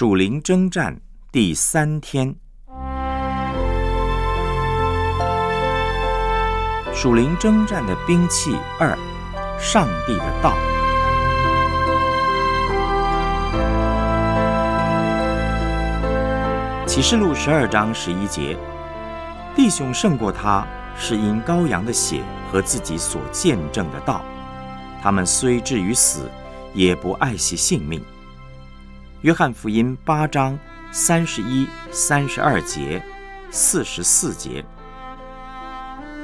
属灵征战第三天，属灵征战的兵器二，上帝的道。启示录十二章十一节，弟兄胜过他，是因羔羊的血和自己所见证的道。他们虽至于死，也不爱惜性命。约翰福音八章三十一、三十二节、四十四节，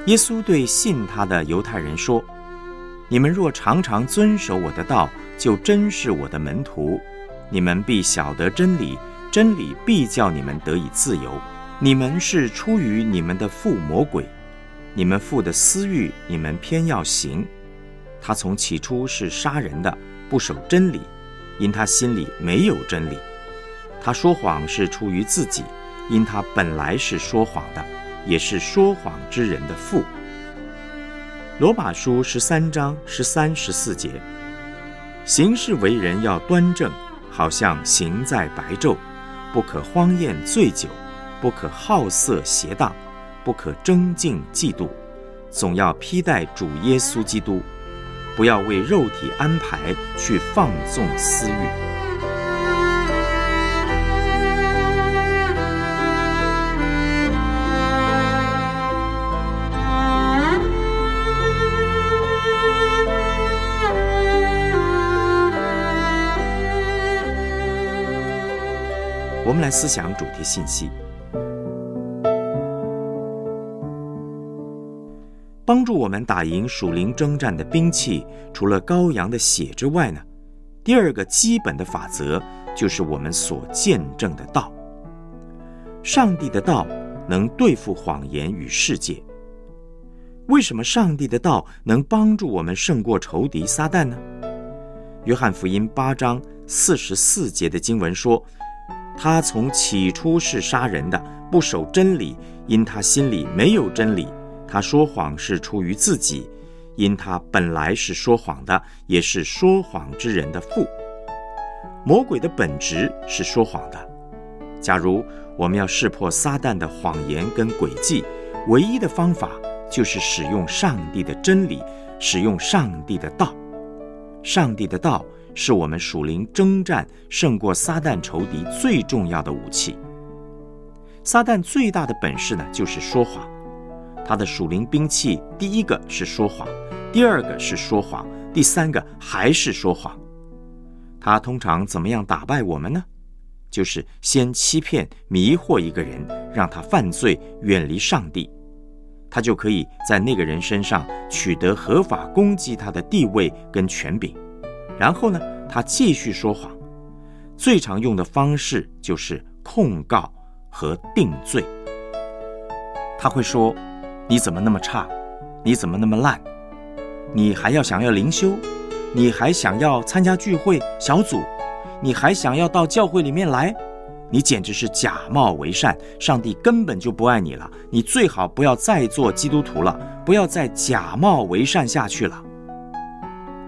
耶稣对信他的犹太人说：“你们若常常遵守我的道，就真是我的门徒。你们必晓得真理，真理必叫你们得以自由。你们是出于你们的父魔鬼，你们父的私欲，你们偏要行。他从起初是杀人的，不守真理。”因他心里没有真理，他说谎是出于自己，因他本来是说谎的，也是说谎之人的父。罗马书十三章十三十四节，行事为人要端正，好像行在白昼，不可荒宴醉酒，不可好色邪荡，不可争竞嫉妒，总要披戴主耶稣基督。不要为肉体安排去放纵私欲。我们来思想主题信息。帮助我们打赢属灵征战的兵器，除了羔羊的血之外呢？第二个基本的法则就是我们所见证的道。上帝的道能对付谎言与世界。为什么上帝的道能帮助我们胜过仇敌撒旦呢？约翰福音八章四十四节的经文说：“他从起初是杀人的，不守真理，因他心里没有真理。”他说谎是出于自己，因他本来是说谎的，也是说谎之人的父。魔鬼的本质是说谎的。假如我们要识破撒旦的谎言跟诡计，唯一的方法就是使用上帝的真理，使用上帝的道。上帝的道是我们属灵征战胜过撒旦仇敌最重要的武器。撒旦最大的本事呢，就是说谎。他的属灵兵器，第一个是说谎，第二个是说谎，第三个还是说谎。他通常怎么样打败我们呢？就是先欺骗、迷惑一个人，让他犯罪，远离上帝，他就可以在那个人身上取得合法攻击他的地位跟权柄。然后呢，他继续说谎。最常用的方式就是控告和定罪。他会说。你怎么那么差？你怎么那么烂？你还要想要灵修？你还想要参加聚会小组？你还想要到教会里面来？你简直是假冒为善！上帝根本就不爱你了。你最好不要再做基督徒了，不要再假冒为善下去了。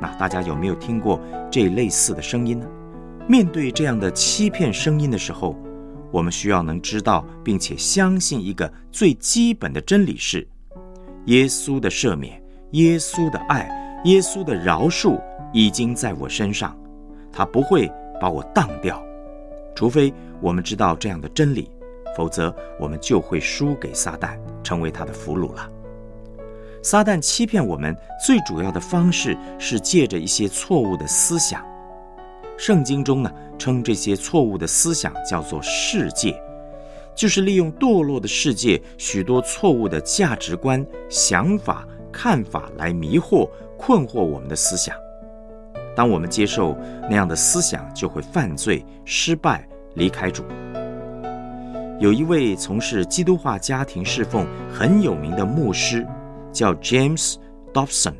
那大家有没有听过这类似的声音呢？面对这样的欺骗声音的时候，我们需要能知道并且相信一个最基本的真理是：耶稣的赦免、耶稣的爱、耶稣的饶恕已经在我身上，他不会把我当掉。除非我们知道这样的真理，否则我们就会输给撒旦，成为他的俘虏了。撒旦欺骗我们最主要的方式是借着一些错误的思想。圣经中呢，称这些错误的思想叫做世界，就是利用堕落的世界许多错误的价值观、想法、看法来迷惑、困惑我们的思想。当我们接受那样的思想，就会犯罪、失败、离开主。有一位从事基督化家庭侍奉很有名的牧师，叫 James Dobson。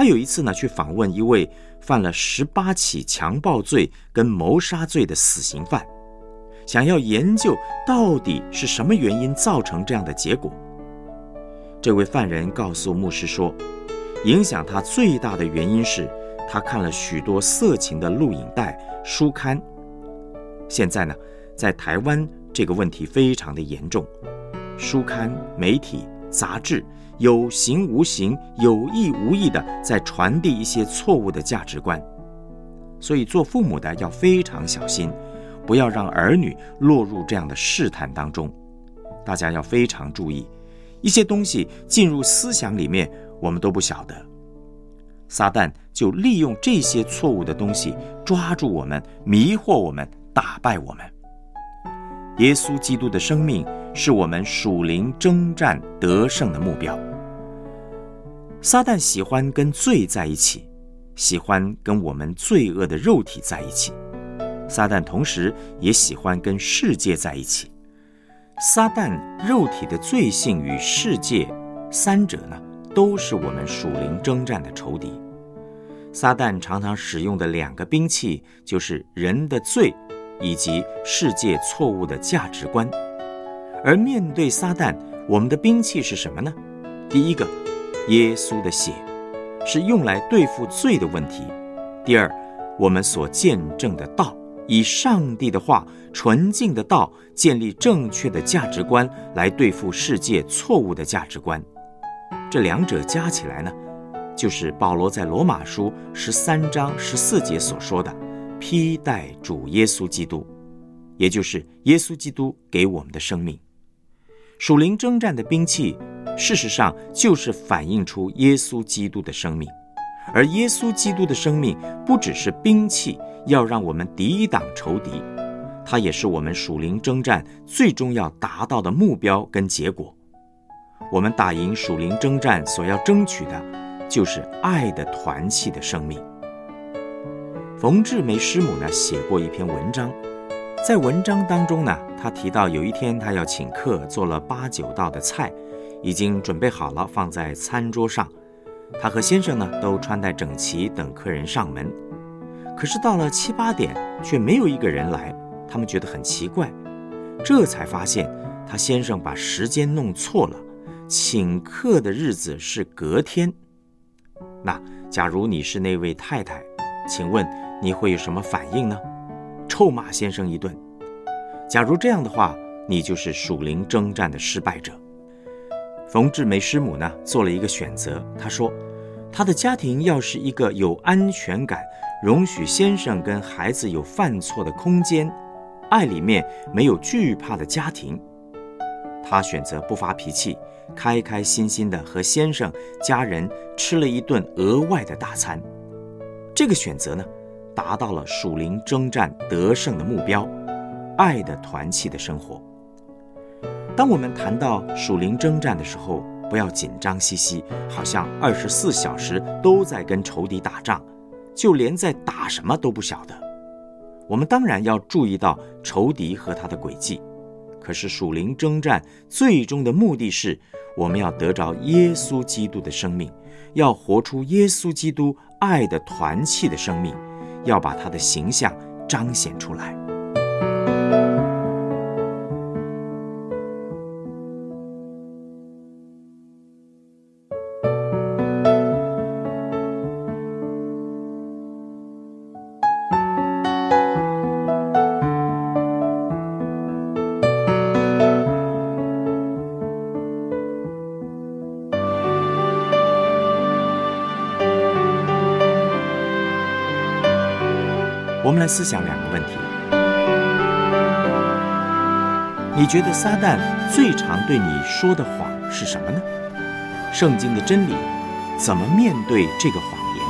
他有一次呢，去访问一位。犯了十八起强暴罪跟谋杀罪的死刑犯，想要研究到底是什么原因造成这样的结果。这位犯人告诉牧师说，影响他最大的原因是他看了许多色情的录影带、书刊。现在呢，在台湾这个问题非常的严重，书刊、媒体、杂志有形无形、有意无意的在传递一些错误的价值观，所以做父母的要非常小心，不要让儿女落入这样的试探当中。大家要非常注意，一些东西进入思想里面，我们都不晓得。撒旦就利用这些错误的东西抓住我们，迷惑我们，打败我们。耶稣基督的生命是我们属灵征战得胜的目标。撒旦喜欢跟罪在一起，喜欢跟我们罪恶的肉体在一起。撒旦同时也喜欢跟世界在一起。撒旦肉体的罪性与世界三者呢，都是我们属灵征战的仇敌。撒旦常常使用的两个兵器，就是人的罪，以及世界错误的价值观。而面对撒旦，我们的兵器是什么呢？第一个，耶稣的血，是用来对付罪的问题；第二，我们所见证的道。以上帝的话、纯净的道建立正确的价值观，来对付世界错误的价值观。这两者加起来呢，就是保罗在罗马书十三章十四节所说的“披戴主耶稣基督”，也就是耶稣基督给我们的生命。属灵征战的兵器，事实上就是反映出耶稣基督的生命。而耶稣基督的生命不只是兵器，要让我们抵挡仇敌，它也是我们属灵征战最终要达到的目标跟结果。我们打赢属灵征战所要争取的，就是爱的团契的生命。冯志梅师母呢写过一篇文章，在文章当中呢，他提到有一天他要请客，做了八九道的菜，已经准备好了放在餐桌上。他和先生呢都穿戴整齐，等客人上门。可是到了七八点，却没有一个人来。他们觉得很奇怪，这才发现他先生把时间弄错了，请客的日子是隔天。那假如你是那位太太，请问你会有什么反应呢？臭骂先生一顿。假如这样的话，你就是属灵征战的失败者。冯志梅师母呢做了一个选择，她说，她的家庭要是一个有安全感、容许先生跟孩子有犯错的空间、爱里面没有惧怕的家庭，她选择不发脾气，开开心心的和先生家人吃了一顿额外的大餐。这个选择呢，达到了属灵征战得胜的目标，爱的团契的生活。当我们谈到属灵征战的时候，不要紧张兮兮，好像二十四小时都在跟仇敌打仗，就连在打什么都不晓得。我们当然要注意到仇敌和他的诡计，可是属灵征战最终的目的是，我们要得着耶稣基督的生命，要活出耶稣基督爱的团契的生命，要把他的形象彰显出来。来思想两个问题：你觉得撒旦最常对你说的谎是什么呢？圣经的真理怎么面对这个谎言？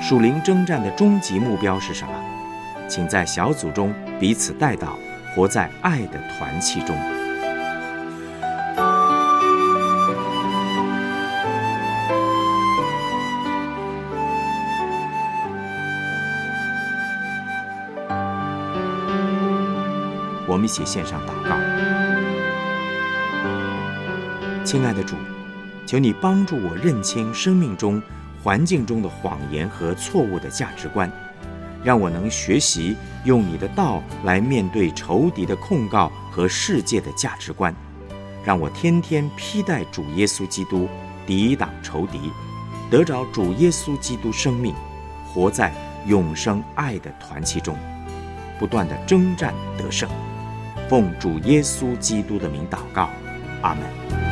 属灵征战的终极目标是什么？请在小组中彼此带到。活在爱的团契中。我们一起献上祷告，亲爱的主，求你帮助我认清生命中环境中的谎言和错误的价值观。让我能学习用你的道来面对仇敌的控告和世界的价值观，让我天天披戴主耶稣基督，抵挡仇敌，得着主耶稣基督生命，活在永生爱的团契中，不断的征战得胜。奉主耶稣基督的名祷告，阿门。